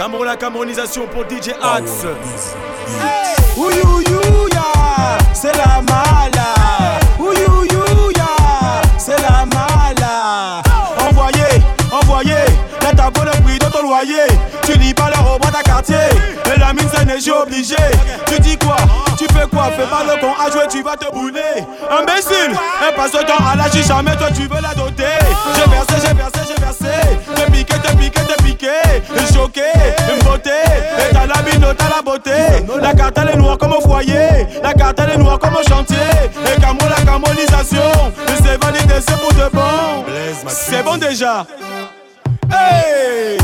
Cameroun, la camerounisation pour DJ Axe. Ouyouyouya, c'est la mala. Ouyouyouya, c'est la mala. Envoyez, envoyez, la table le prix de ton loyer. Tu dis pas leur au bras ta quartier. Et la mine, c'est neige, obligé. Tu dis quoi? Tu fais quoi? Fais pas le con à jouer, tu vas te brûler. Imbécile, un passe de temps à la chicha, mais toi tu veux la doter. J'ai versé, j'ai versé, j'ai versé. T'es piqué, t'es piqué, t'es piqué. Choqué, une beauté. Et t'as la mine, t'as la beauté. La carte elle est noire comme au foyer. La carte elle est noire comme au chantier. Et Camo, la camonisation. C'est validé, c'est pour de bon. C'est bon déjà. Hey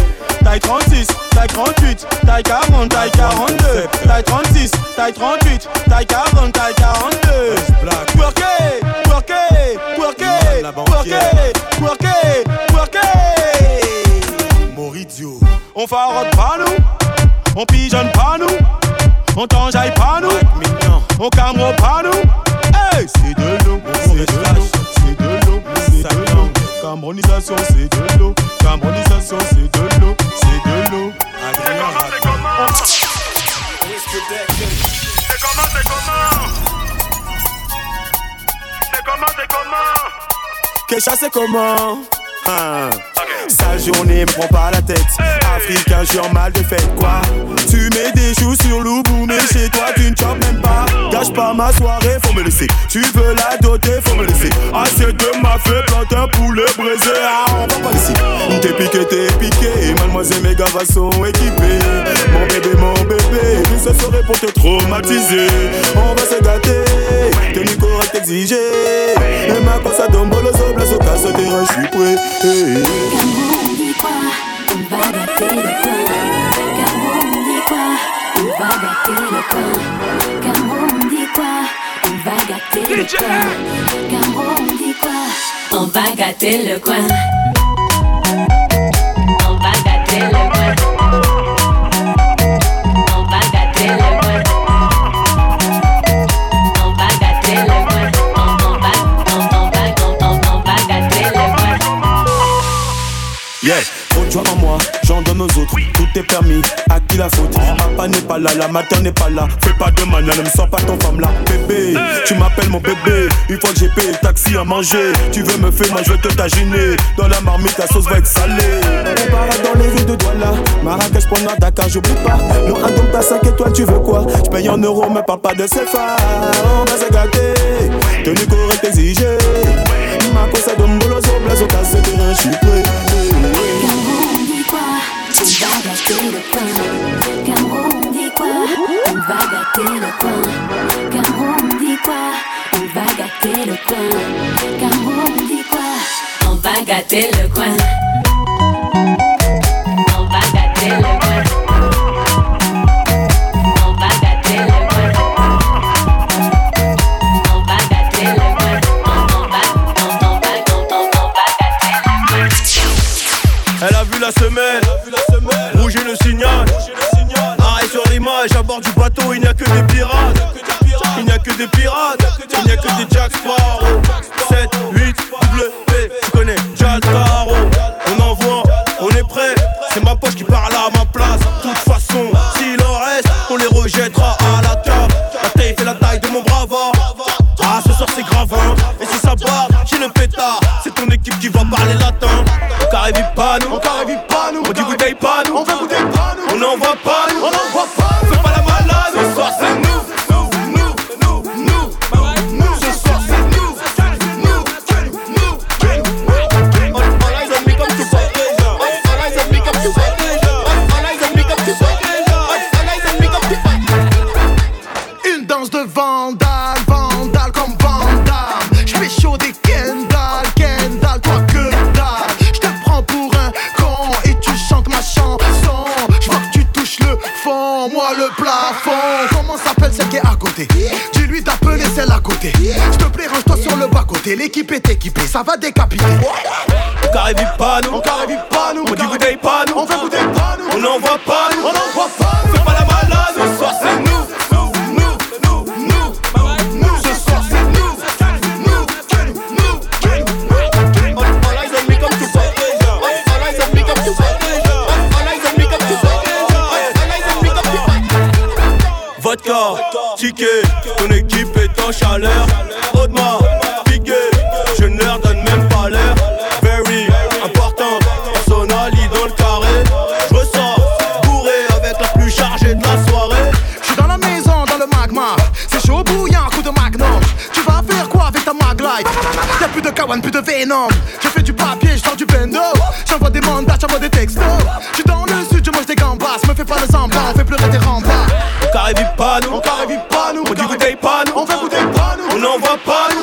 Taille 36, taille 38, taille 40, taille 42 Taille 36, taille 38, taille 40, taille 42 Worké, worké, worké, worké, worké, worké On farotte pas nous, on pigeonne pas nous. On t'enjaille pas nous, Mignon. on camera pas nous. Hey, c'est de l'eau, c'est de l'eau, c'est de l'eau, c'est de l'eau. Cameronisation, c'est de l'eau, Cameronisation, c'est de l'eau, c'est de l'eau. C'est comment, c'est comment? C'est comment, c'est comment Kesha c'est comment? Hein. Sale journée me prend pas la tête. Africain je suis en mal de fête quoi. Tu mets des choux sur l'oubou Mais chez toi tu ne chopes même pas. Gâche pas ma soirée faut me laisser. Tu veux la doter faut me laisser. Assez de ma feu plante un poulet braisé. Ah on va pas laisser. T'es piqué t'es piqué. Mademoiselle mes gars sont équipés Mon bébé mon bébé ça serait pour te traumatiser. On va se gâter. Tenue correcte exigée Et ma cosa dombolo sobre Sur casse terrain je suis prêt hey. Cameroun dit quoi On va gâter le coin. Cameroun dit quoi On va gâter le coin. Cameroun dit quoi On va gâter le coin. Cameroun dit quoi On va gâter le coin. Joie en moi, j'en donne aux autres. Tout est permis, à qui la faute? Papa n'est pas là, la mater n'est pas là. Fais pas de mana, ne me sors pas ton femme là. Bébé, tu m'appelles mon bébé. Une fois que j'ai payé le taxi à manger, tu veux me faire, moi je vais te taginer. Dans la marmite, la sauce va être salée. On parade dans les rues de Douala. Marrakech, pour à Dakar, j'oublie pas. Non, un don, t'as 5 étoiles, tu veux quoi? Je paye en euros, mais parle pas de CFA. On va se gâter, tenue correcte exigée. Ma cosa donne bolo sur place, au casse je suis prêt. On va gâter le coin. Cameroun dit quoi On va gâter le coin. Cameroun dit quoi On va gâter le coin. Cameroun dit quoi On va gâter le coin. On va gâter le coin. On va gâter le coin. On. On on on on on on on. Elle a vu la semelle, bateau, il n'y a que des pirates. Il n'y a que des pirates, il n'y a que des Jack Sparrow. 7, 8, W, tu connais Jack Sparrow. On envoie, on est prêt, c'est ma poche qui parle à ma place. De toute façon, s'il en reste, on les rejettera à la table. La taille fait la taille de mon bravard. Ah, ce soir c'est grave, hein. Et si ça barre, j'ai le pétard. C'est ton équipe qui va parler latin. On carré pas nous, on carré pas nous. On dit bouteille pas nous, on fait bouteille pas nous. On n'envoie pas nous, on nous. Fais pas plafond. Comment s'appelle celle qui est à côté? Dis-lui d'appeler celle à côté. S'te plaît, range-toi sur le bas-côté. L'équipe est équipée, ça va décapiter. On carré pas nous, on carré pas nous. On dit bouteille pas nous, on fait bouteille pas nous. On n'envoie pas nous, on n'envoie pas nous. Fais pas la malade, ce soir c'est nous, Ticket, ton équipe est en chaleur. Audemars, piqué, je ne leur donne même pas l'air. Very important, personally dans le carré. Je ressors, bourré avec la plus chargée de la soirée. Je suis dans la maison, dans le magma. C'est chaud bouillant, coup de magnum. Tu vas faire quoi avec ta maglite? Y'a plus de kawan, plus de venom. Je fais du papier, je sors du Carré pas nous, On carré pas nous, on dit bouteille pas nous, On fait goûter pas nous, on n'envoie pas nous,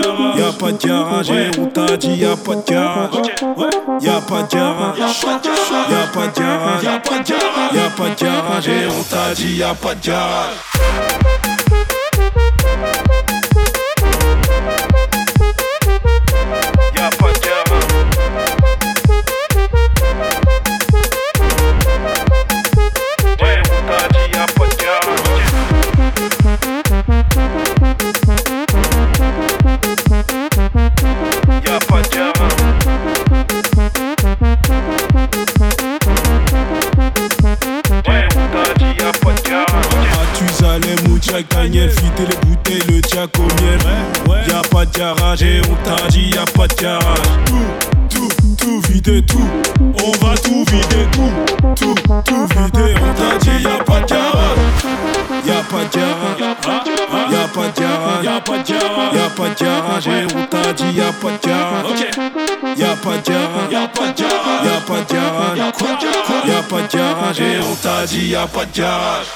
de y'a pas de garage, et eh, on t'a dit y'a pas de garage, y'a pas de garage, y'a pas de garage, y'a pas de garage, y'a pas de garage, et on t'a dit y'a pas de garage. Y'a pas de garage, et on t'a dit y'a pas de garage. Tout, tout, tout vider, tout. On va tout vider, tout. Tout, tout vider, on t'a dit y'a pas de garage. Y'a pas de garage, y'a pas de garage, y'a pas de garage, y'a pas de garage, et on t'a dit y'a pas de garage. Y'a pas de garage, y'a pas de garage, y'a pas de garage, y'a pas de garage, et on t'a dit y'a pas de garage.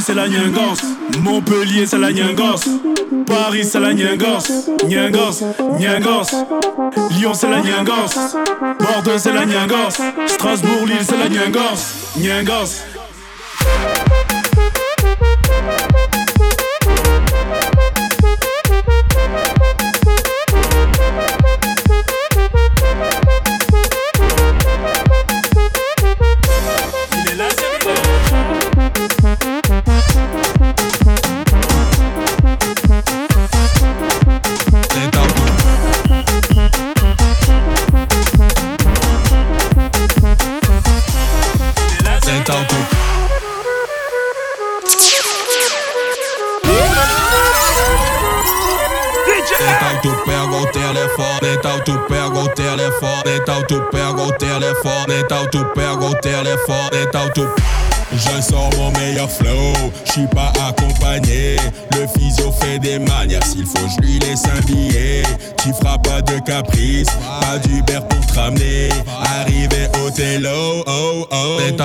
C'est la Montpellier c'est la Nyangos, Paris c'est la Nyangos, Nyangos, Nyangos, Lyon c'est la Nyangos, Bordeaux c'est la Nyangos, Strasbourg, Lille c'est la Nyangos, Nyangos.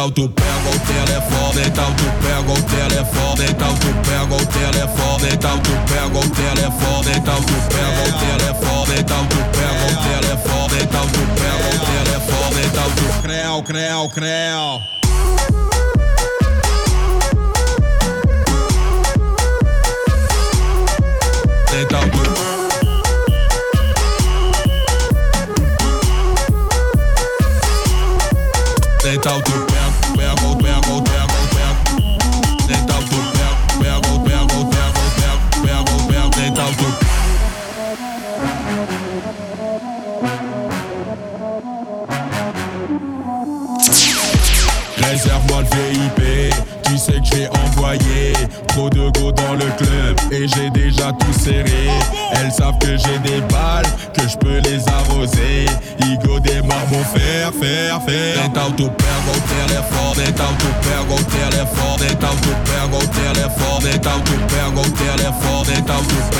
Então tu pega o telefone, então tu pega o telefone, então tu pega o telefone, então tu pega o telefone, então tu pega o telefone, então tu pega o telefone, então tu pega o telefone, então tu creu, creu, creu. feita. Então tu pega o telefone, então tu pega o telefone, então tu pega o telefone, então tu pega o telefone, então tu pega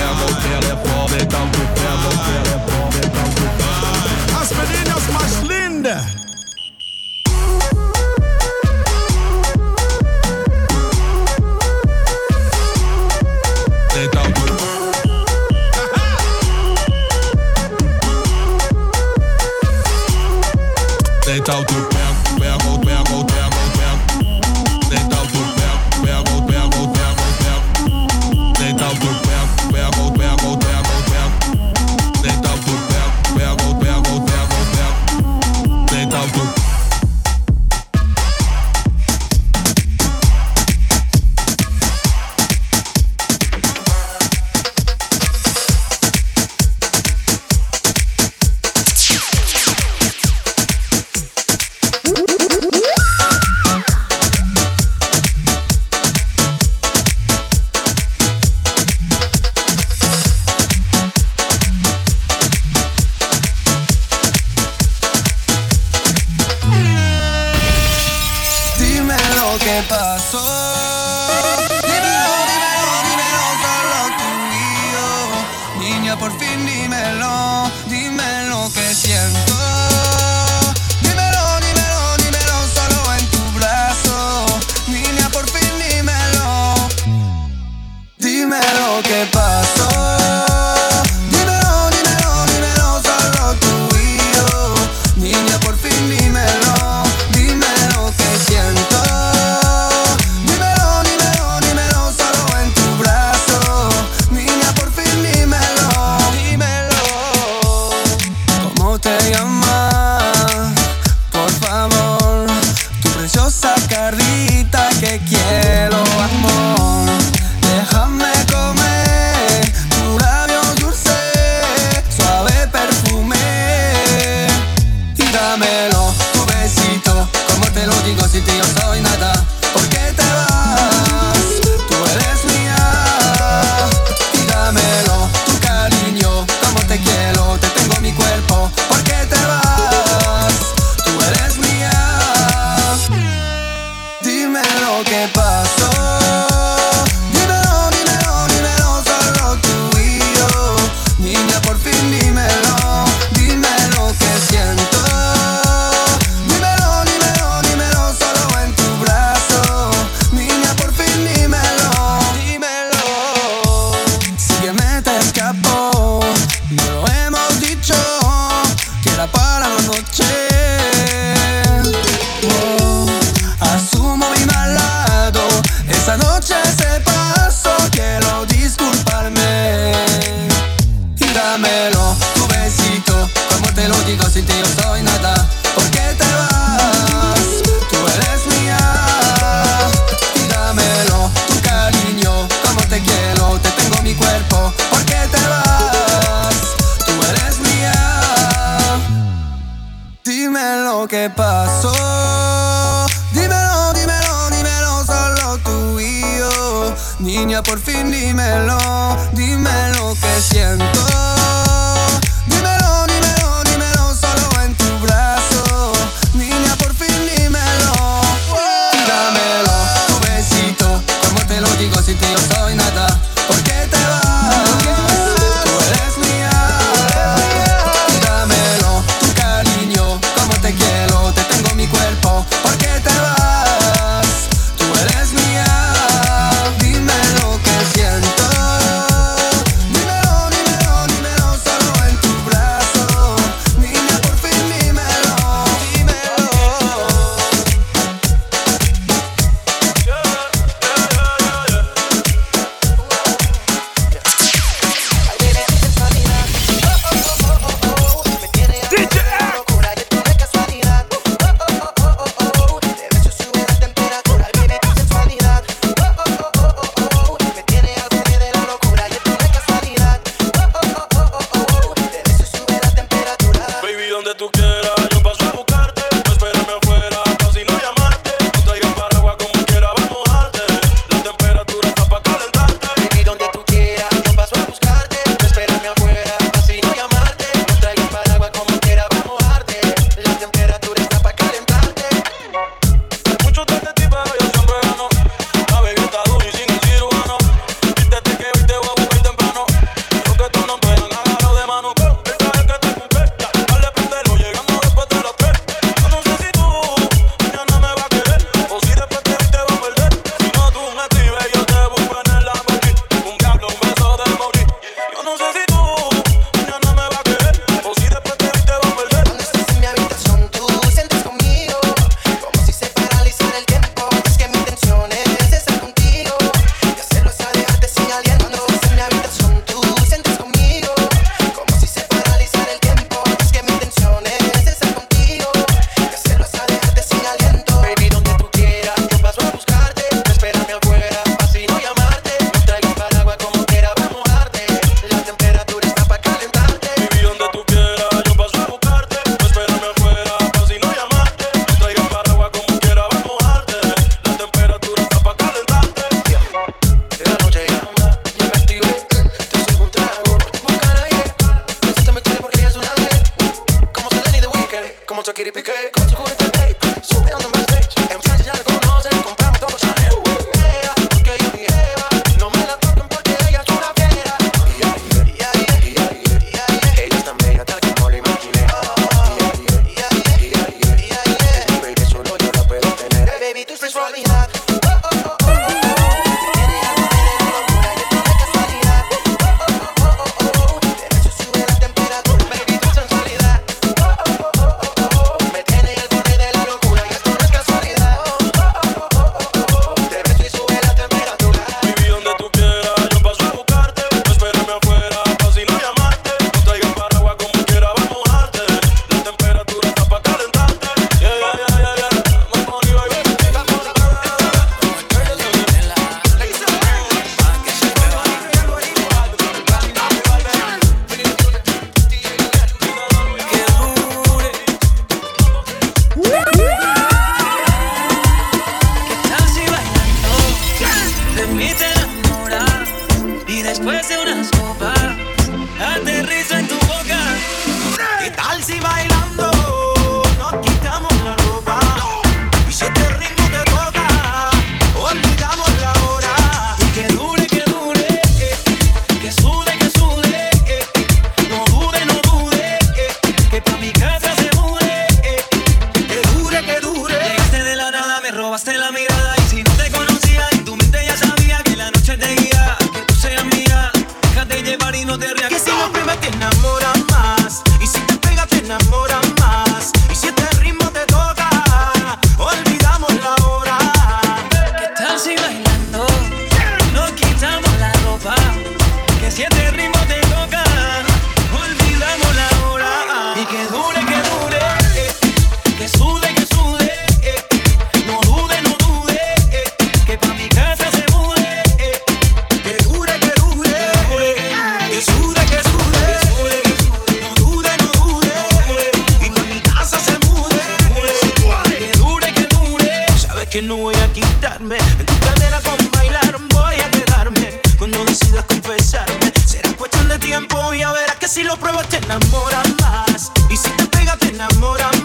te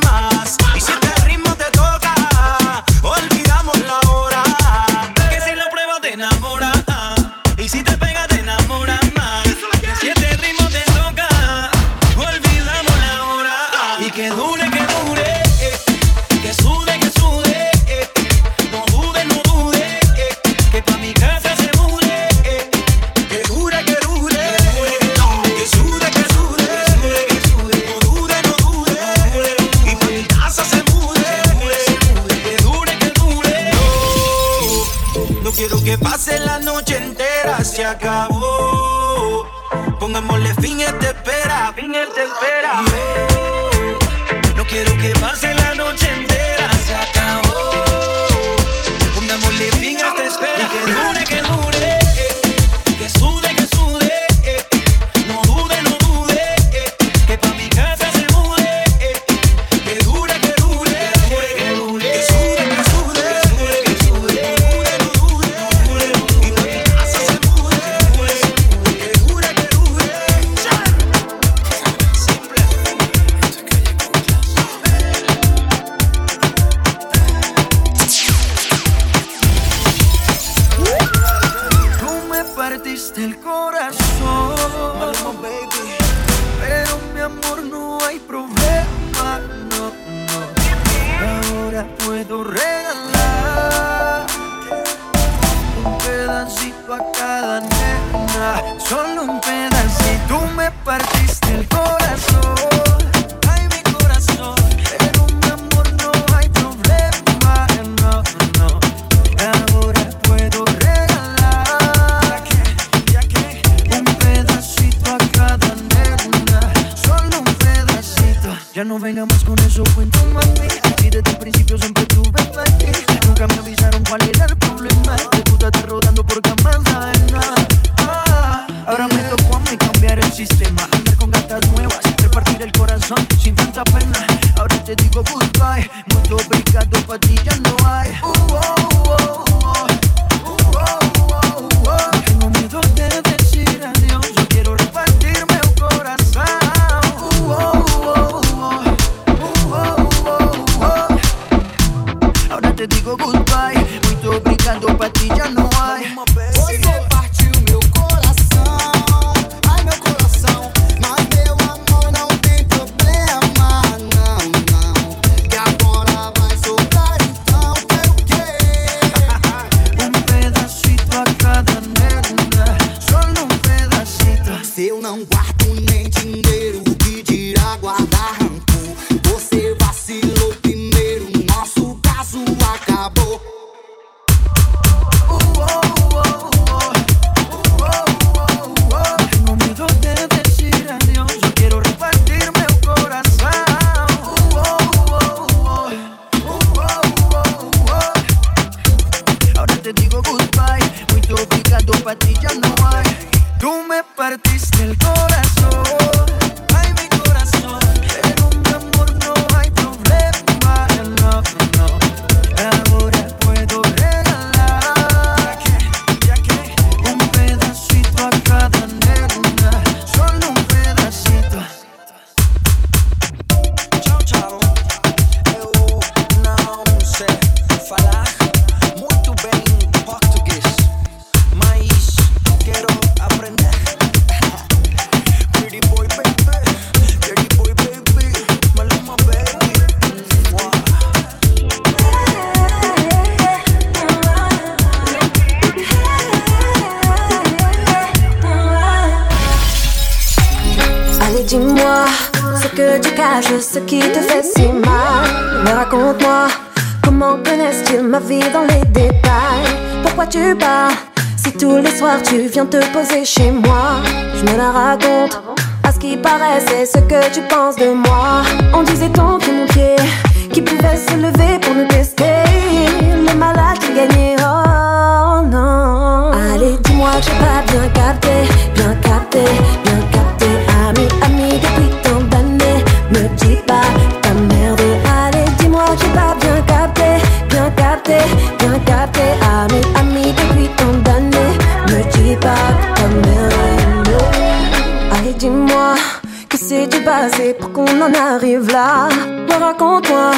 passé pour qu'on en arrive là. Me raconte-moi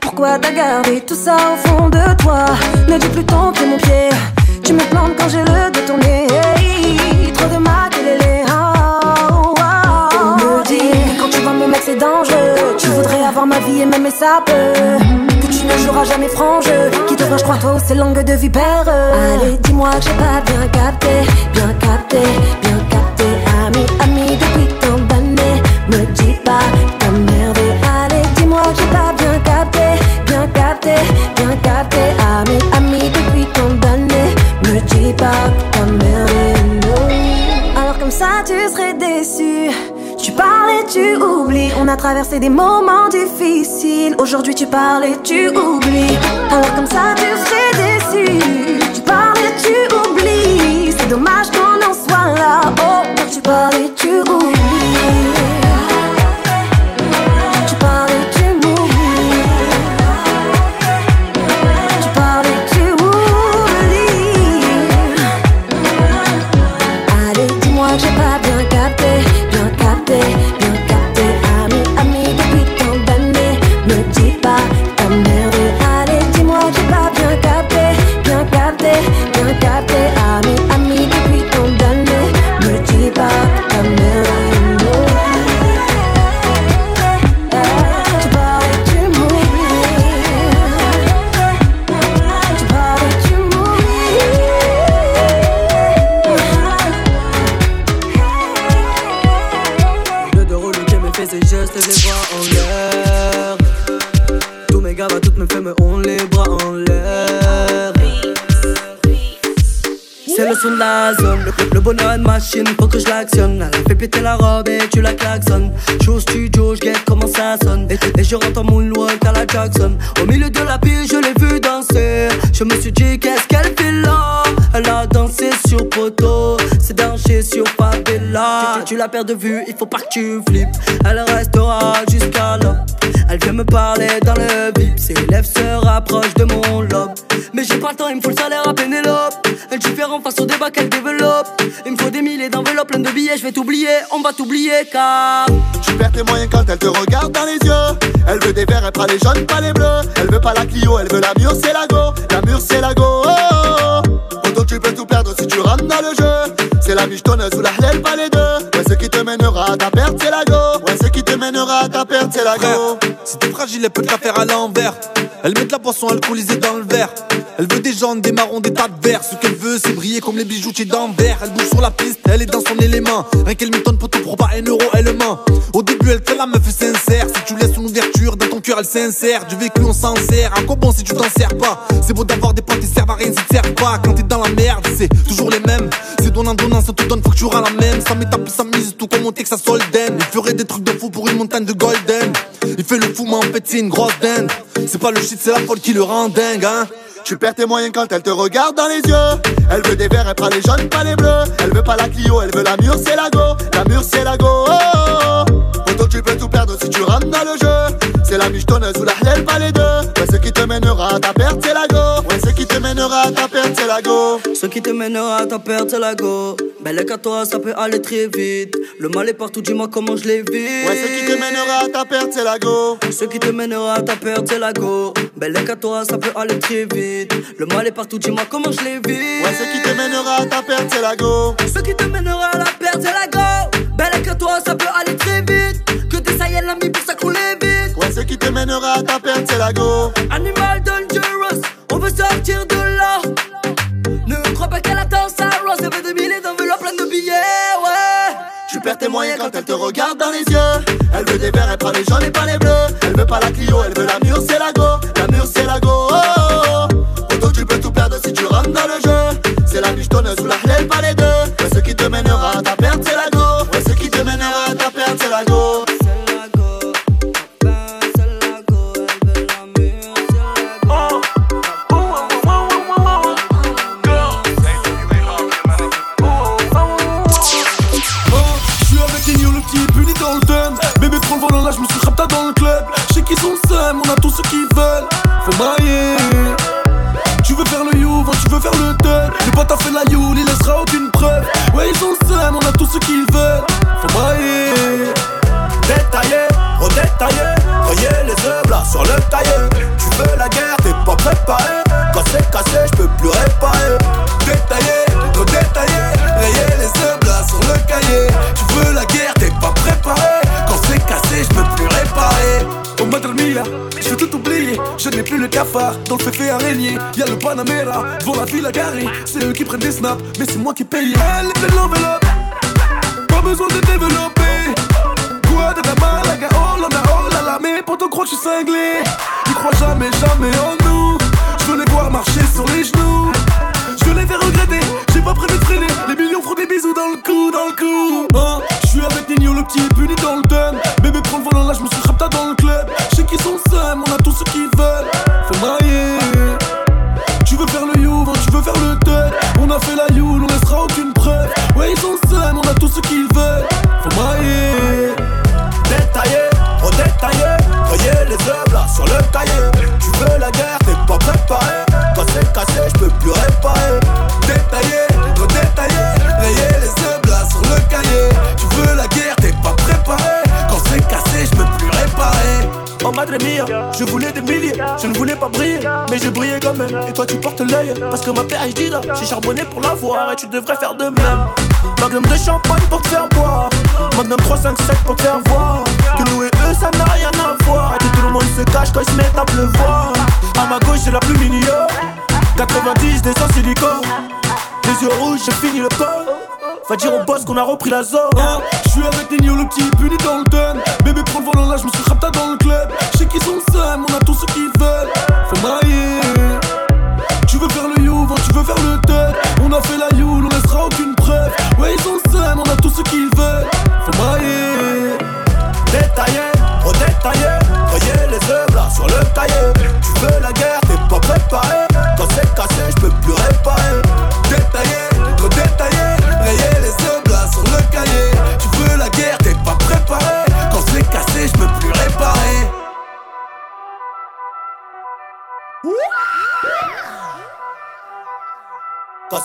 pourquoi t'as gardé tout ça au fond de toi? Ne dis plus ton pied, mon pied. Tu me plantes quand j'ai le dos tourné. Hey, trop de maquillés. Oh, oh. On me dit que quand tu vois mon mec, c'est dangereux. Tu voudrais avoir ma vie et même mes sapes. Que tu ne joueras jamais franc jeu. Qui devrait, je crois, toi, c'est langue de vipère. Allez, dis-moi que j'ai pas bien capté, bien capté, bien Tu parles et tu oublies. On a traversé des moments difficiles. Aujourd'hui, tu parles et tu oublies. Alors comme ça, tu serais déçu. Tu parles et tu oublies. C'est dommage qu'on en soit là. Oh, quand tu parles et tu oublies. Bien une machine, faut que je l'actionne. Elle fait péter la robe et tu la klaxonnes. Je suis au studio, je guette comment ça sonne. Et, et je rentre en moonwalk à la Jackson. Au milieu de la piste, je l'ai vu danser. Je me suis dit qu'est-ce qu'elle fait là? Tu, la perds de vue, il faut pas que tu flippes Elle restera jusqu'à là Elle vient me parler dans le bip Ses lèvres se rapprochent de mon lobe Mais j'ai pas le temps, il me faut le salaire à Pénélope Indifférent face au débat qu'elle développe Il me faut des milliers d'enveloppes pleines de billets Je vais t'oublier, on va t'oublier car Tu perds tes moyens quand elle te regarde dans les yeux. Elle veut des verts, elle prend les jaunes, pas les bleus. Elle veut pas la Clio, elle veut la mur, c'est la go. La mur, c'est la go. Oh, oh, oh. Tu peux tout perdre si tu rentres dans le jeu. C'est la michetonneuse ou la hlel, pas les deux. Mènera ta perte, c'est la go. Qui te mènera à ta perte, c'est la go. Si t'es fragile, elle peut te la faire à l'envers. Elle met de la boisson alcoolisée dans le verre. Elle veut des jaunes, des marrons, des tas de verres. Ce qu'elle veut, c'est briller comme les bijoutiers d'Anvers. Elle bouge sur la piste, elle est dans son élément. Rien qu'elle m'étonne pour tout pour pas un euro, elle ment. Au début, elle fait la meuf sincère. Si tu laisses une ouverture dans ton cœur, elle s'insère. Du vécu, on s'en sert. À quoi bon si tu t'en sers pas? C'est beau d'avoir des potes, ils servent à rien si tu servent pas. Quand t'es dans la merde, c'est toujours les mêmes. C'est donnant, donnant, ça te donne, faut que tu auras la même. Ça m'étape, ça mise, tout comme que ça solden. Il ferait des trucs de fou pour une montagne de golden. Il fait le fou, mais en fait, c'est une grosse dinde. C'est pas le shit, c'est la folle qui le rend dingue, hein. Tu perds tes moyens quand elle te regarde dans les yeux. Elle veut des verts, elle prend les jaunes, pas les bleus. Elle veut pas la Clio, elle veut la mur, c'est la go. La mur, c'est la go. Oh, oh, oh. Autant tu peux tout perdre si tu rentres dans le jeu. C'est la michetonneuse ou la hlel, pas les deux. Mènera à ta perte, c'est la go. Ouais, ce qui te mènera à ta perte, c'est la go. Ce qui te mènera à ta perte, c'est la go. Belle qu'à toi, ça peut aller très vite. Le mal est partout, dis-moi comment je l'ai vu. Ouais, ce qui te mènera à ta perte, c'est la go. Ce qui te mènera à ta perte, c'est la go. Belle qu'à toi, ça peut aller très vite. Le mal est partout, dis-moi comment je l'ai vu. Ouais, ce qui te mènera à ta perte, c'est la go. Ce qui te mènera à la perte, c'est la go. Belle que toi, ça peut aller très vite. Que des saïens l'ami ça couler vite. Ouais, ce qui te mènera à ta perte, c'est la go. Animal dangerous, on veut sortir de là. Ne crois pas qu'elle attend ça, Rose. Elle veut des milliers d'enveloppes pleines de billets, ouais. Tu perds tes moyens quand elle te regarde dans les yeux. Elle veut des verres, elle prend les jaunes et pas les bleus. Elle veut pas la Clio, elle veut la mur, c'est la go. La mur, c'est la go. Oh, oh, oh. Auto, tu peux tout perdre si tu rentres dans le jeu. C'est la michetonne sous la hlèle, pas les deux. Ouais, ce qui te mènera à ta perte, c'est la go. Ouais, ce qui te mènera à ta perte, c'est la go. Devant la file à garer. C'est eux qui prennent des snaps, mais c'est moi qui paye. Elle est l'enveloppe, Parce que ma PhD là, j'ai charbonné pour l'avoir et tu devrais faire de même. Magnum de champagne pour te faire boire, Magnum 357 pour te faire voir. Que nous et eux ça n'a rien à voir, et tout le monde se cache quand ils se mettent à pleuvoir. À ma gauche j'ai la plus mignonne, 90 des sans silicone. Les yeux rouges, j'ai fini le corps. Va dire au boss qu'on a repris la zone. je suis avec Nino, le petit puni dans le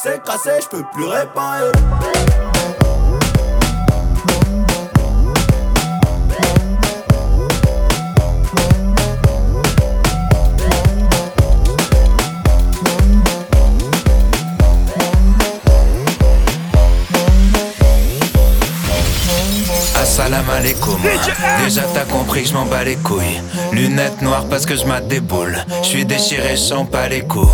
c'est cassé, je peux plus réparer. Alaikum. Déjà t'as compris que je m'en bats les couilles. Lunettes noires parce que je mate des boules. Je suis déchiré, je sens pas les coups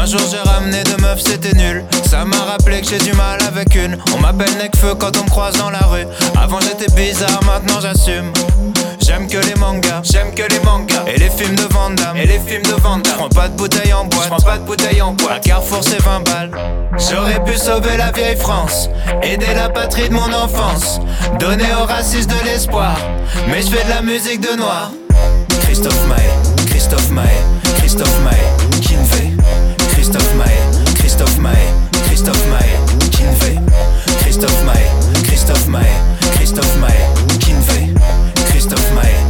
un jour j'ai ramené deux meufs, c'était nul. Ça m'a rappelé que j'ai du mal avec une. On m'appelle Necfeu quand on me croise dans la rue. Avant j'étais bizarre, maintenant j'assume. J'aime que les mangas, j'aime que les mangas. Et les films de Van Damme, et les films de Van Damme. J'prends pas de bouteille en boîte, j'prends pas de bouteille en boîte. À Carrefour c'est 20 balles. J'aurais pu sauver la vieille France, aider la patrie de mon enfance, donner aux racistes de l'espoir. Mais je fais de la musique de noir. Christophe Maé, Christophe Maé, Christophe Maé, Christophe Maé, Kinvey. Christophe Maé, Christophe Maé, Christophe Maé, Kinvey. Christophe Maé,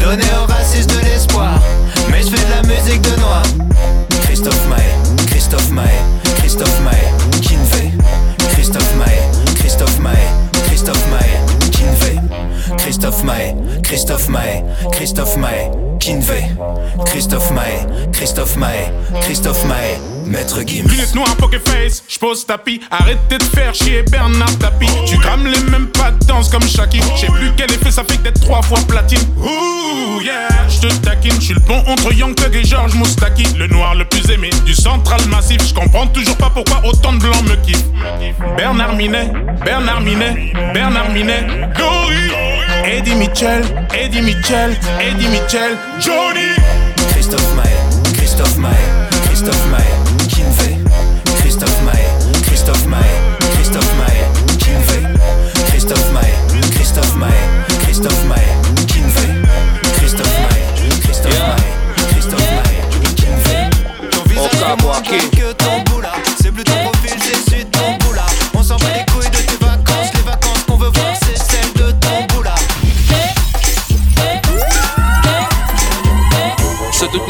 donner aux racistes de l'espoir. Mais je fais de la musique de noir. Christophe Maé, Christophe Maé, Christophe Maé, Kinvey. Christophe Maé, Christophe Maé, Christophe Maé, Maé, Christophe Maé, Christophe Maé, Kinvé, Christophe Maé, Christophe Maé, Christophe Maé, Maître Gims. Lunettes noires, poker face, j'pose tapis. Arrêtez de faire chier Bernard Tapie. Tu crames les mêmes pas de danse comme Shaki. J'sais plus quel effet ça fait d'être trois fois platine. Ouh, yeah, j'te taquine. J'suis le pont entre Young Thug et George Moustaki. Le noir le plus aimé du central massif. J'comprends toujours pas pourquoi autant de blancs me kiffent. Bernard Minet, Bernard Minet, Bernard Minet, Gori. Eddie Mitchell, Eddie Mitchell, Eddie Mitchell, Johnny. Christophe Maé, Christophe Maé, Christophe Maé, Kinvé, Christophe Maé, Christophe Maé, Christophe Maé, Kinvé, Christophe Maé, Christophe Maé, Christophe Maé, Kinvé, Christophe Maé, Christophe Maé, Christophe Maé, Kinvé.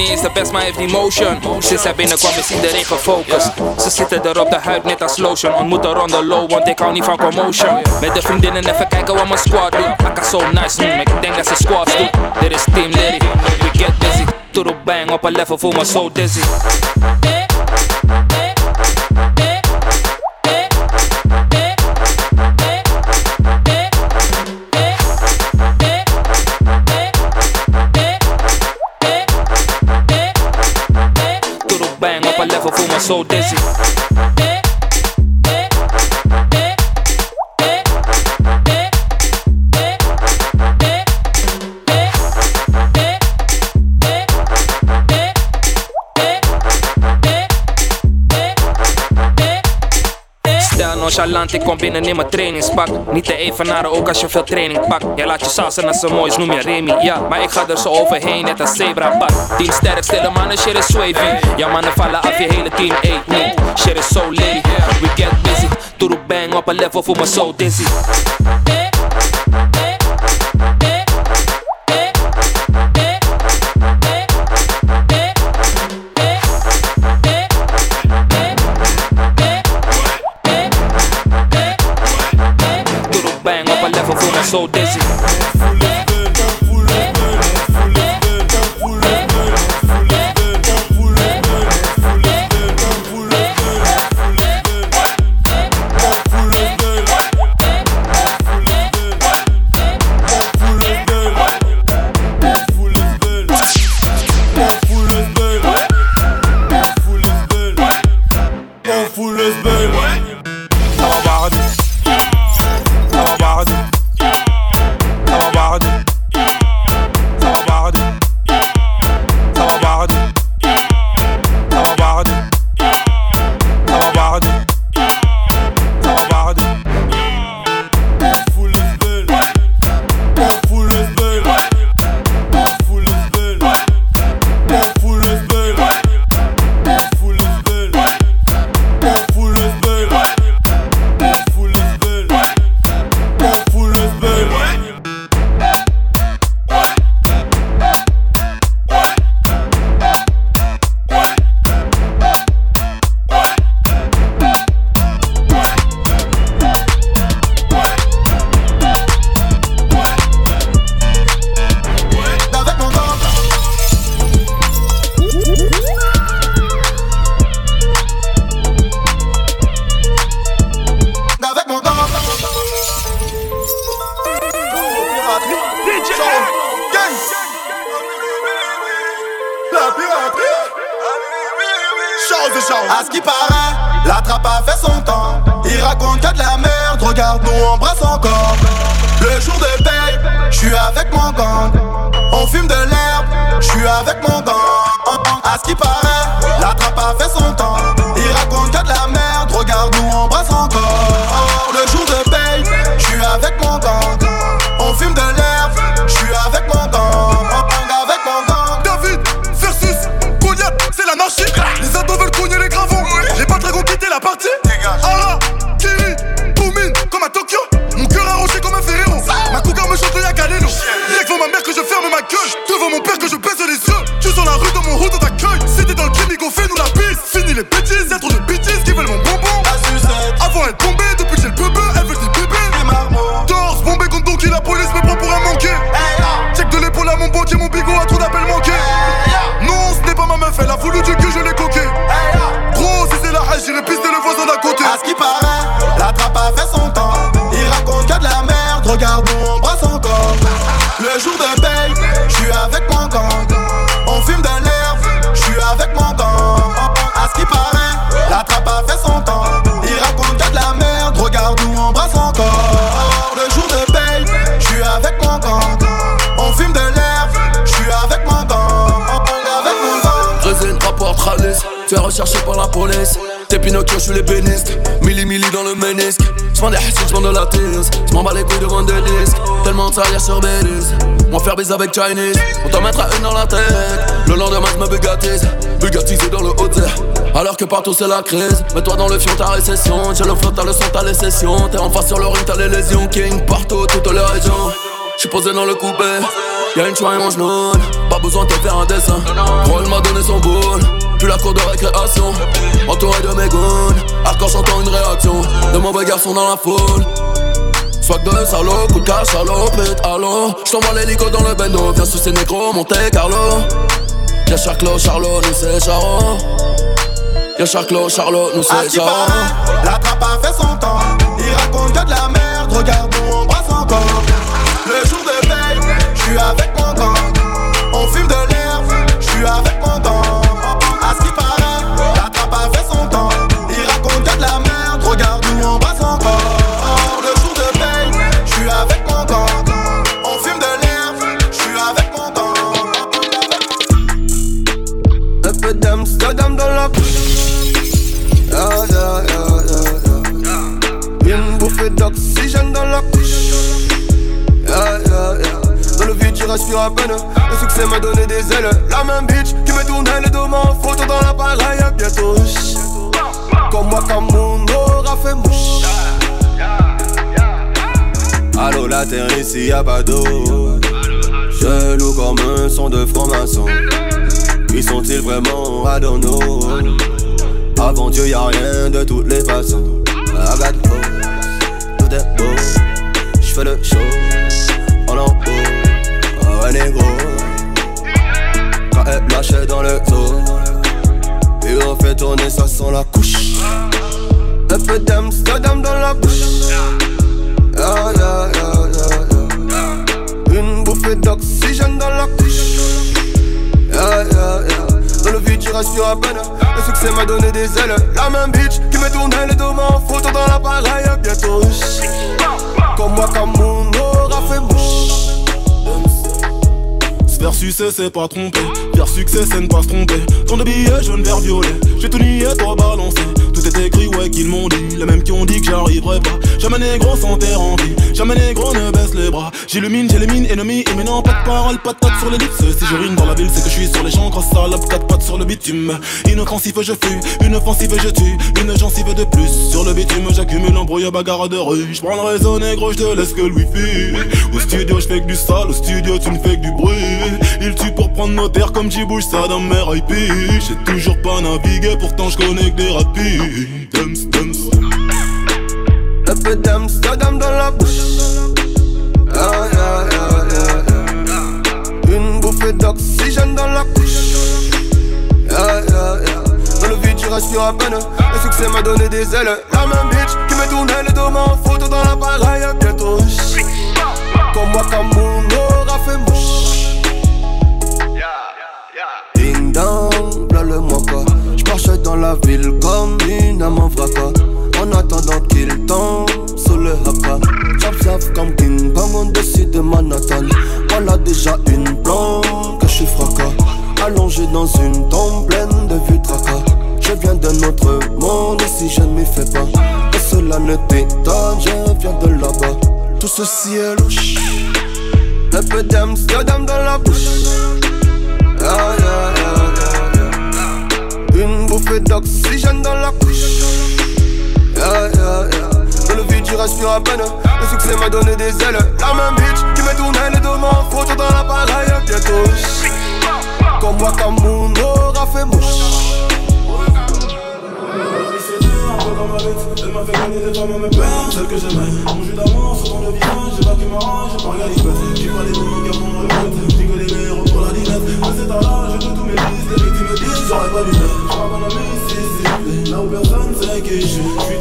Niet eens de best, maar heeft emotion. Sinds hij binnenkwam is iedereen gefocust. Ze zitten er op de huid net als lotion. Ontmoet er on the low, want ik hou niet van commotion. Met de vriendinnen even kijken wat mijn squad doet. Akka so nice, mm, ik denk dat ze squads doet. Dit is Team Liddy, we get busy. Toodle bang op een level, voel me so dizzy. So dizzy. Ik kom binnen in mijn trainingspak. Niet te evenaren, ook als je veel training pakt. Jij laat je salsen als ze mooi is, noem je Remy. Ja, maar ik ga er zo overheen, net als zebra pad Tien sterk, stille mannen, shit is wavy. Ja mannen vallen af, je hele team eet niet. Shit is so lady, we get busy. Toodle bang op een level, voel me so dizzy so dizzy fais rechercher par la police. T'es Pinocchio, je suis l'ébéniste. Milli milli dans le ménisque. J'vends des hassises, j'vends de la tease. J'm'en bats les couilles de vendre des disques. Tellement de salière sur Belize. Moi faire baiser avec Chinese. On t'en mettra une dans la tête. Le lendemain, j'me bugatise. Bugatisé dans le haut Alors que partout c'est la crise. Mets-toi dans le fion, ta récession. J'ai le flot, t'as le son, t'as les sessions. T'es en face sur le ring, t'as les lésions. King partout, toutes les régions. J'suis posé dans le coupé. Y'a une choix et mange jaune. Pas besoin de te faire un dessin. Gros, elle m'a donné son boule. Puis la cour de récréation. Entouré de mes goons. Hardcore j'entends une réaction. De mauvais garçons dans la foule. Swag de salaud, coup de cash, salopette, allô J't'envoie l'hélico dans le bendo, viens sous ces négros, Monte Carlo Y'a Charclo, Charlot, nous c'est Charo Y'a Charclo, Charlot, nous c'est Charo la trappe a fait son temps. Il raconte que de la merde, regarde on brasse encore. Le jour de veille, je suis avec mon gang. On fume de je à. Le succès m'a donné des ailes. La même bitch qui me tournait deux mains en photo dans l'appareil. Bientôt, comme moi, comme mon aura fait mouche. Allô, la terre ici, y'a pas d'eau. Chelou comme un son de franc-maçon. Qui sont-ils vraiment? Know. Avant Dieu, y'a rien de toutes les façons. Got hope, tout est beau. J'fais le show, en haut. Négro. Quand elle dans le zoo. Et on fait tourner, ça sent la couche. Un peu d'Amsterdam dans la bouche. Yeah, yeah, yeah. Une bouffée d'oxygène dans la couche. Dans le vide, je respire à peine. Le succès m'a donné des ailes. La même bitch qui me tournait les mains en photo dans l'appareil. Bientôt, comme moi, comme mon aura fait. Se faire succès, c'est pas tromper. Faire succès, c'est ne pas se tromper. Tant de billets jaune, vert, violet. J'ai tout nié, toi balancé. Tout est écrit, ouais, qu'ils m'ont dit. Les mêmes qui ont dit que j'arriverai pas. Jamais négro sans terre en vie. Jamais négro ne baisse les bras. J'illumine, j'élimine, ennemi. Et maintenant, pas de parole, pas sur les lips. Si je rime dans la ville, c'est que je suis sur les champs. Grosse salope, quatre pattes sur le bitume. Inoffensif, je fuis. Une offensive, je tue. Une gencive de plus. Sur le bitume, j'accumule embrouille, bagarre de rue. J'prends le réseau négro, j'te laisse que le wifi. Au studio, j'fais que du sale. Au studio, tu ne fais que du bruit. Il tue pour prendre nos terres comme j'y bouge ça dans mes IP. J'ai toujours pas navigué, pourtant je connais des rapides. Dums, dums. Un peu dans la bouche. Bouffée d'oxygène dans la couche. Yeah, yeah, yeah. Dans le vide, je respire à peine. Le succès m'a donné des ailes. La même bitch qui me tournait deux mains en photo dans l'appareil. Bientôt, comme moi, comme mon aura fait mouche. Ding dong, là le moi pas. J'marche dans la ville comme une âme en fracas. En attendant qu'il tombe sous le. Chop chop comme King Kong au-dessus de Manhattan. Voilà déjà une blonde que je suis fracas. Allongé dans une tombe pleine de vues tracas. Je viens d'un autre monde si je ne m'y fais pas. Que cela ne t'étonne, je viens de là-bas. Tout ceci est louche. Un peu d'Amsterdam dans la bouche. Yeah, yeah, yeah. Une bouffée d'oxygène dans la couche yeah, yeah, yeah. Dans le vide, tu respires à peine. Le succès m'a donné des ailes. La même bitch qui me tournait les deux mains. Faut dans la pareille bientôt. Comme moi, comme mon aura fait mouche. Elle m'a fait gagner des femmes à mes peines, celles que j'aimais Mon jus d'amour, sur le visage, j'ai pas qui m'arrange, j'ai pas regardé Tu vois les mimiques avant le fait, j'ai que les verres pour la dinette À cet âge, j'ai tous mes fils, les victimes me disent, j'aurais pas dû mettre Je crois qu'on a mis, si, si, là où personne sait qui je suis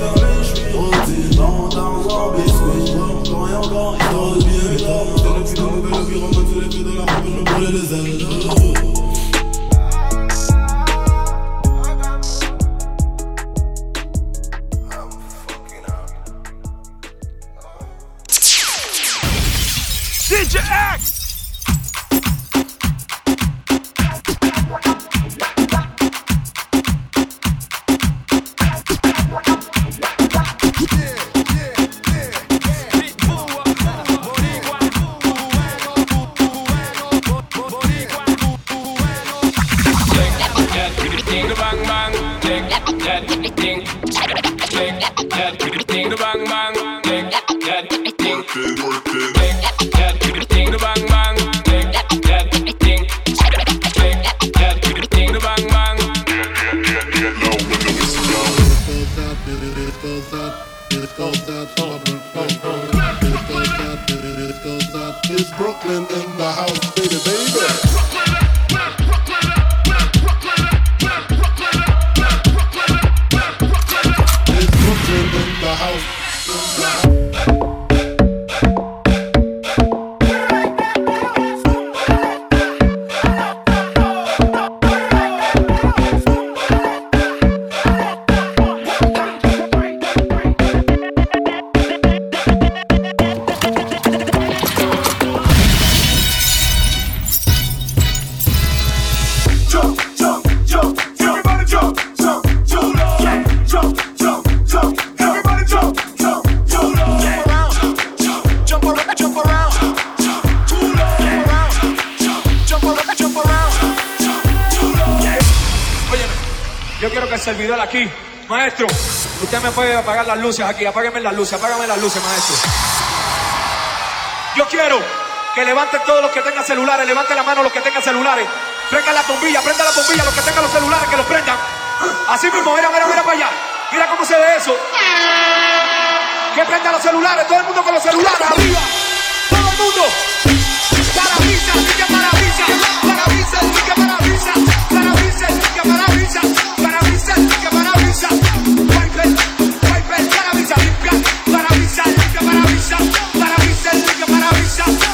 luces aquí, apáguenme las luces, apáguenme las luces, maestro. Yo quiero que levanten todos los que tengan celulares, levanten la mano los que tengan celulares, prendan la bombilla, prenda la bombilla, los que tengan los celulares, que los prendan. Así mismo, mira, mira, mira para allá. Mira cómo se ve eso. Que prendan los celulares, todo el mundo con los celulares arriba. Todo el mundo. shot.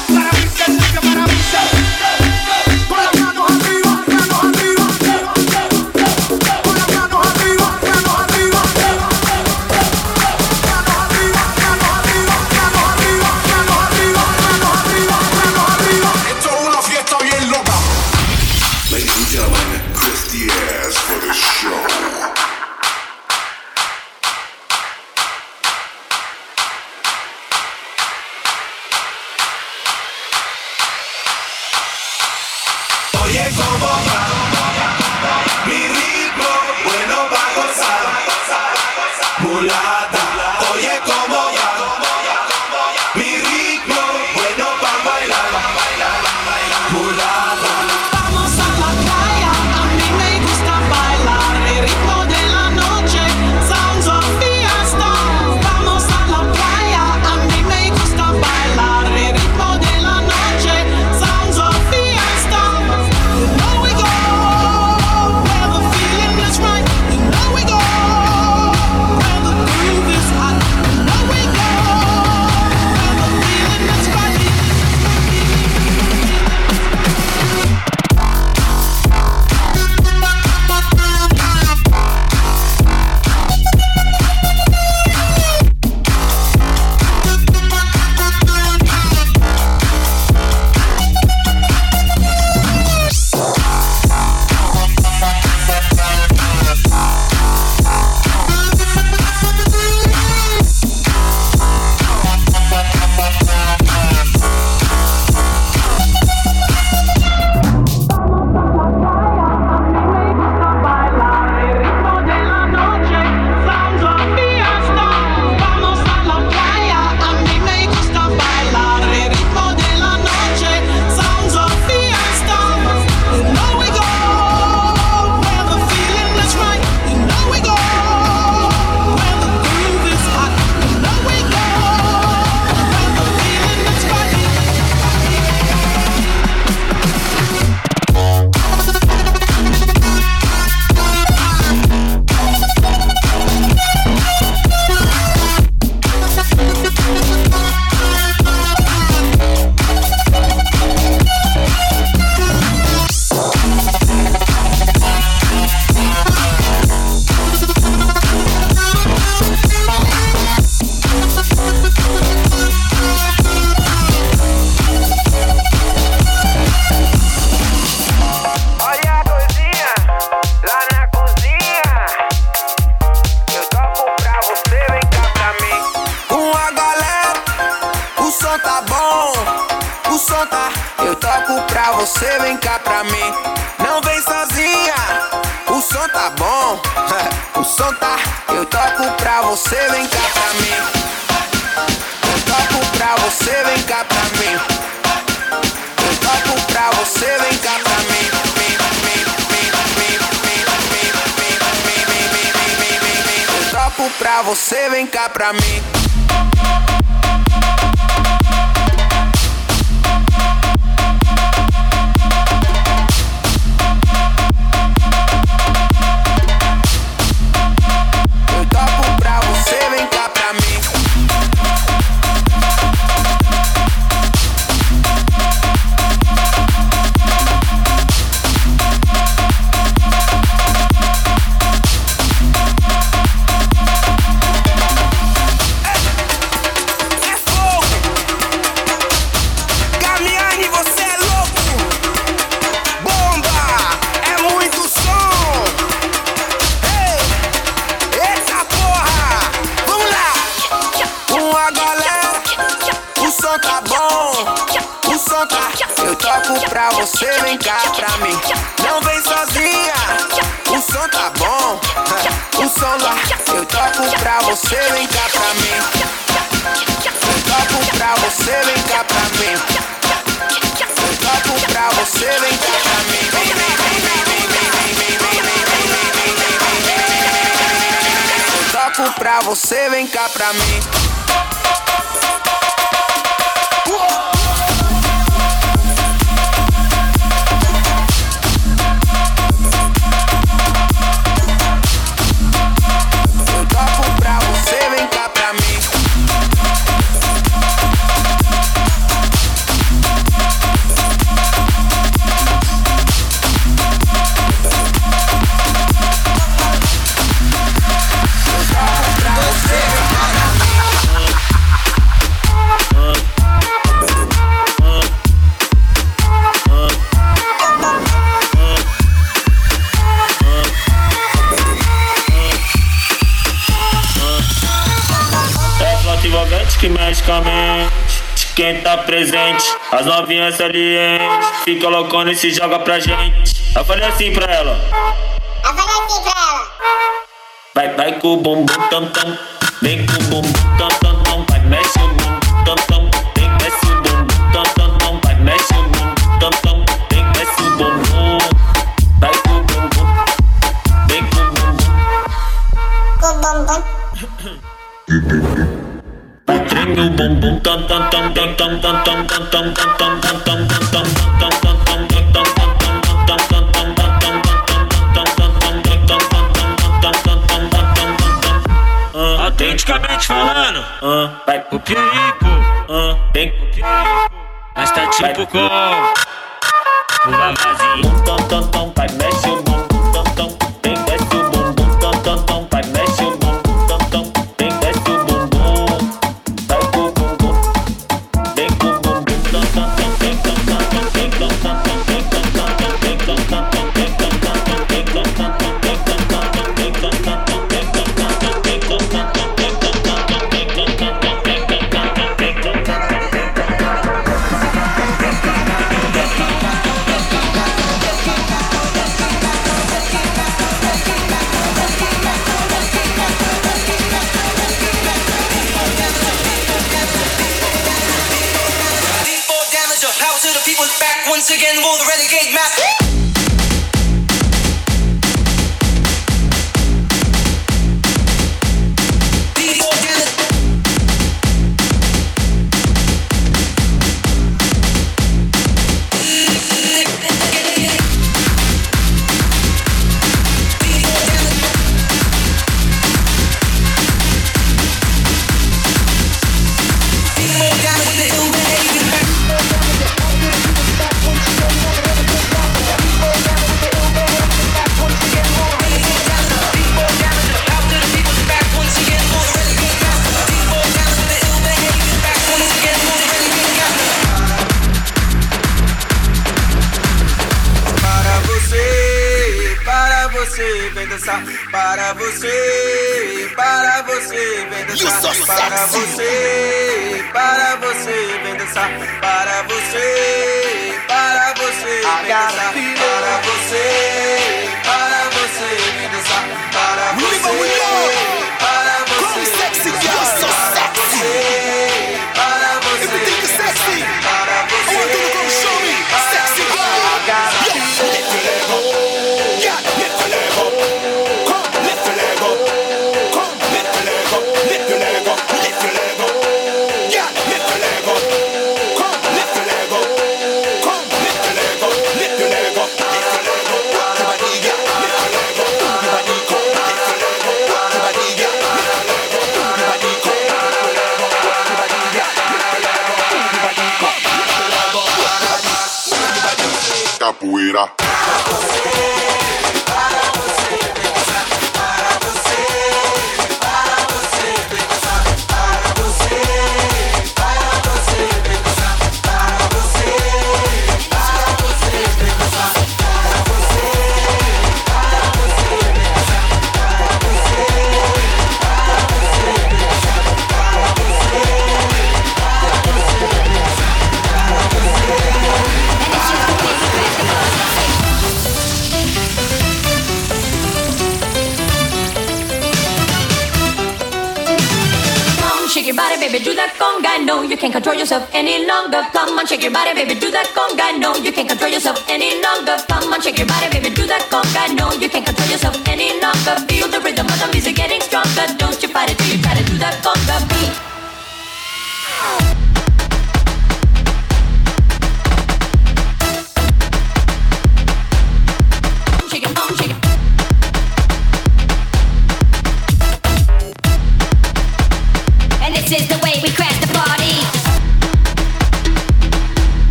toco pra você, vem cá pra mim. Não vem sozinha, o som tá bom. O som lá, eu toco pra você, vem cá pra mim. Eu toco pra você, vem cá pra mim. Eu toco pra você, vem cá pra mim. Vem, vem, vem, vem, vem, vem, vem, vem, vem, vem, vem, vem, Eu toco pra você, vem cá pra mim. Quem tá presente, as novinhas salientes, fica loucona e se joga pra gente. Eu falei assim pra ela. Eu falei assim pra ela. Vai, vai com o bumbum tam tam, vem com o bumbum tam tam. meu bumbum. Tam tam tam tam tam tam tam tam tam tam tam tam tam Autenticamente falando, vai pro perigo, vem pro perigo, mas tá tipo com o vavazinho. yourself any longer. Come on, shake your body, baby, do that conga. No, you can't control yourself any longer. Come on, shake your body, baby, do that conga. No, you can't control yourself any longer. Feel the rhythm of the music getting stronger. Don't you fight it till you try to do that conga.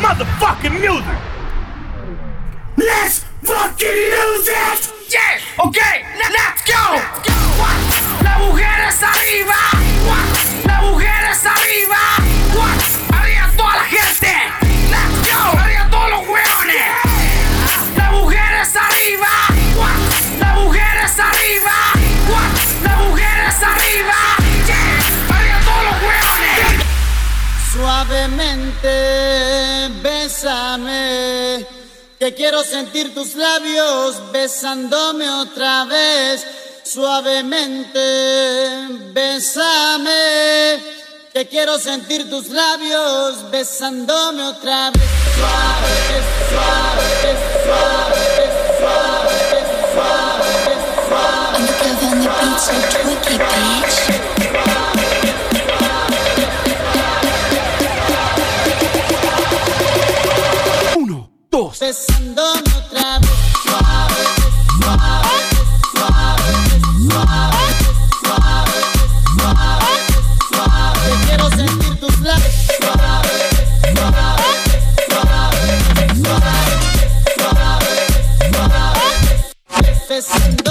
motherfucking music. Let's fucking use it. Yes. Okay. Let's go. What? La mujer es arriba. La mujer es arriba. Arriba toda la gente. Let's go. Arriba todos los hueones. La mujer es arriba. La mujer es arriba. suavemente, bésame, que quiero sentir tus labios besándome otra vez, suavemente, bésame, que quiero sentir tus labios besándome otra vez, suave, suave, suave, suave, suave, suave. I'm the so tricky, bitch. dos. Besándome otra vez. Suave, suave, suave, suave, suave, suave, suave. Quiero sentir tus labios. Suave, suave, suave, suave, suave, suave. Besándome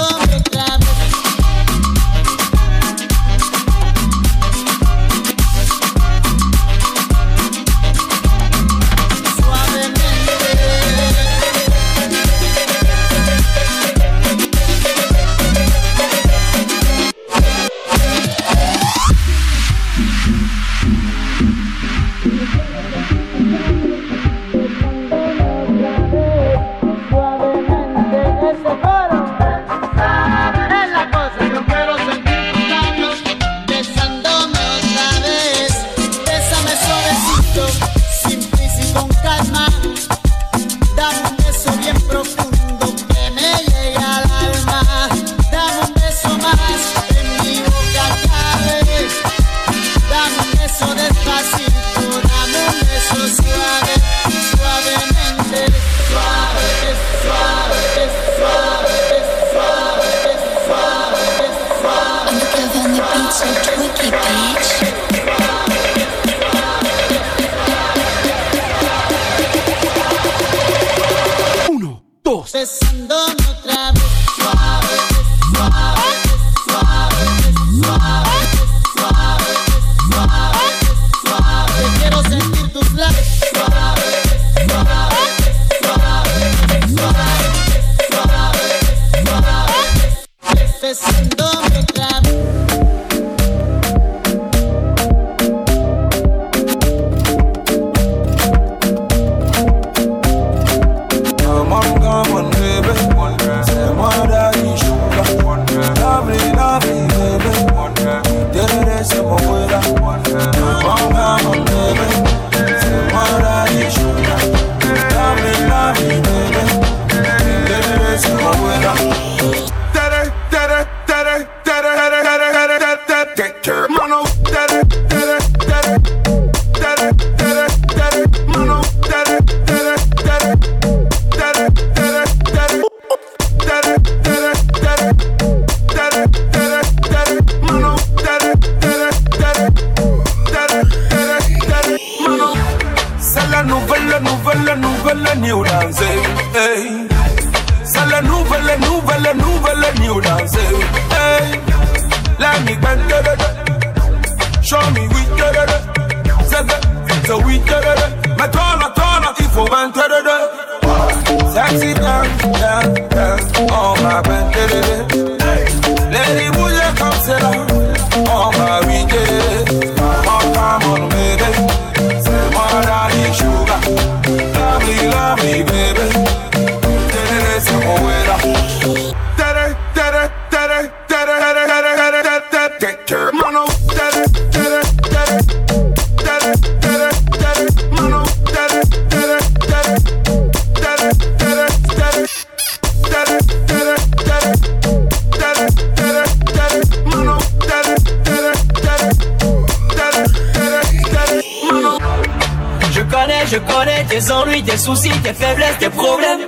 tes soucis, tes faiblesses, tes problèmes.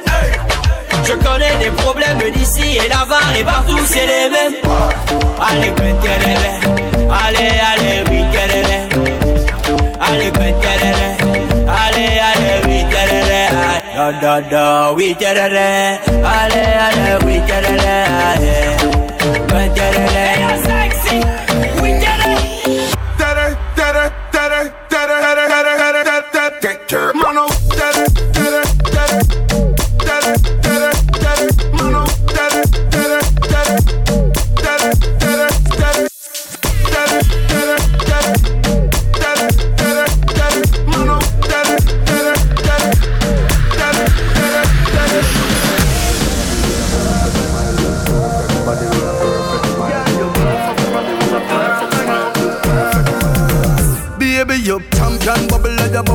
Je connais des problèmes d'ici et là-bas, et partout c'est les mêmes. Allez, pétez-les, allez, allez, oui, Allez, allez, allez, oui, Da, da, da, oui, Allez, allez, oui, Allez,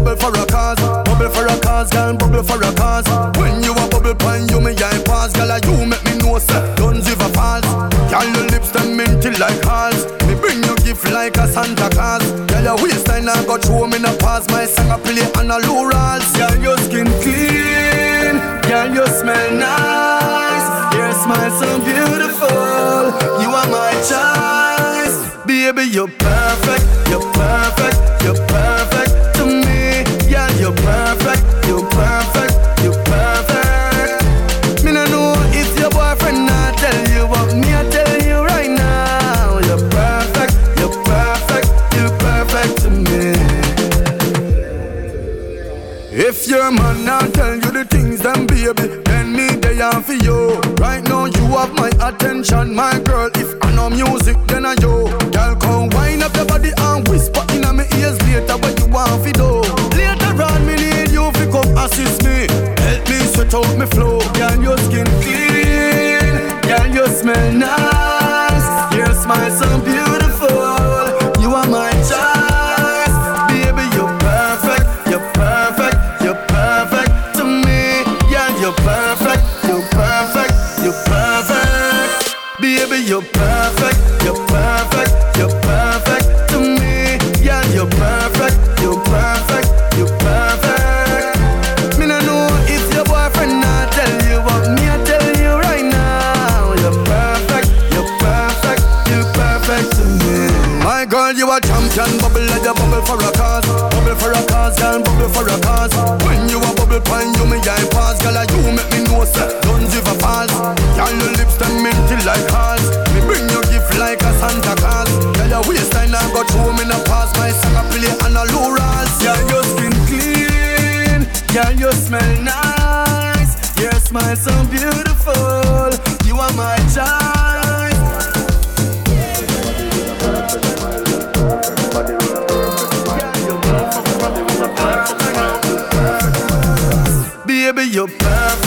bubble for a cause, bubble for a cause, girl, bubble for a cause. When you a bubble pan, you me eye pause, girl, you make me know, sir, don't give a false. Girl, your lips them minty like halls. Me bring you gift like a Santa Claus. Girl, your waistline I got show me no pause. my song I play on a low rolls. Girl, your skin clean, girl, you smell nice, your smile so beautiful. You are my choice, baby, you're perfect, you're perfect. attention, my girl. If I know music, then I yo. Girl, come wind up your body and whisper in my ears later what you want fi do. Later on, me need you fi come assist me, help me sweat out me flow. you're perfect.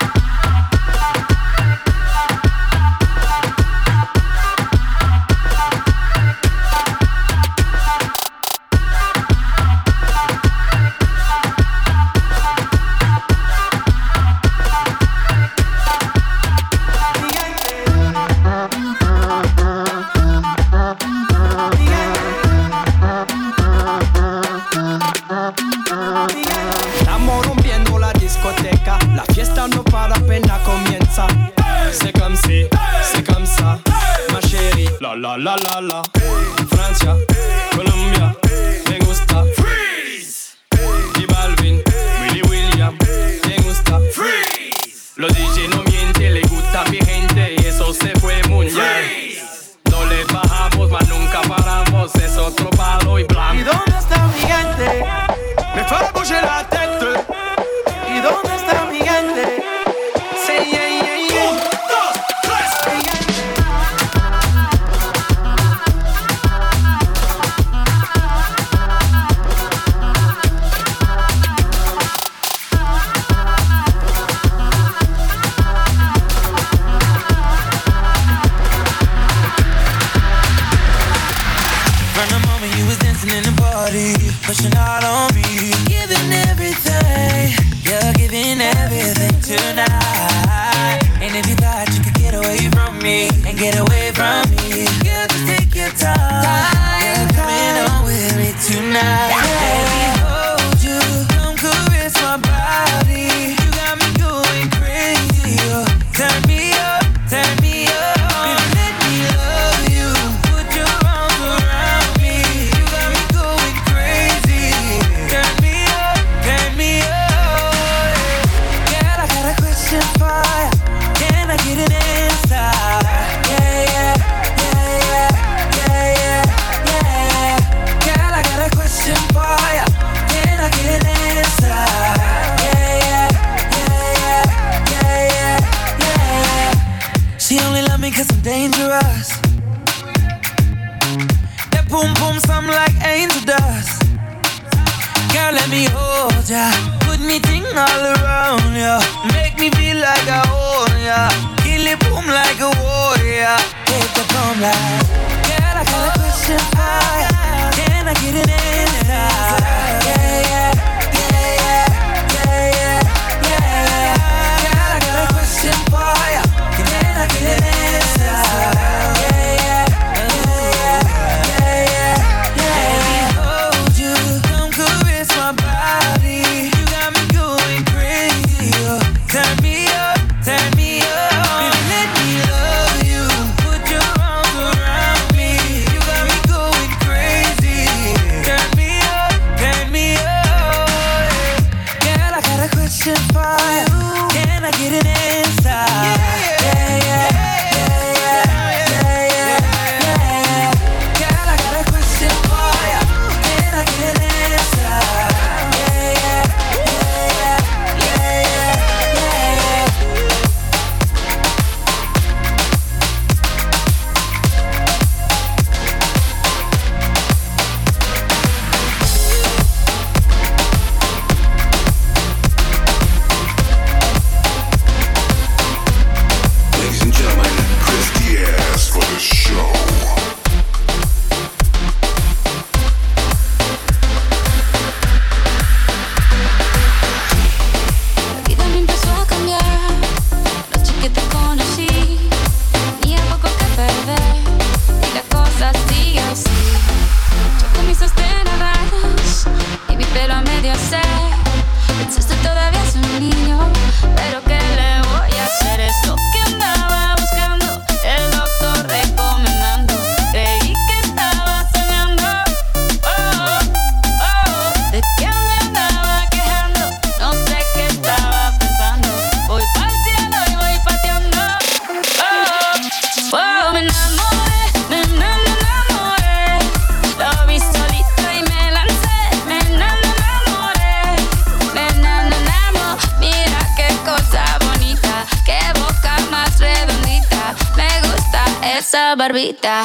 La la la barbita.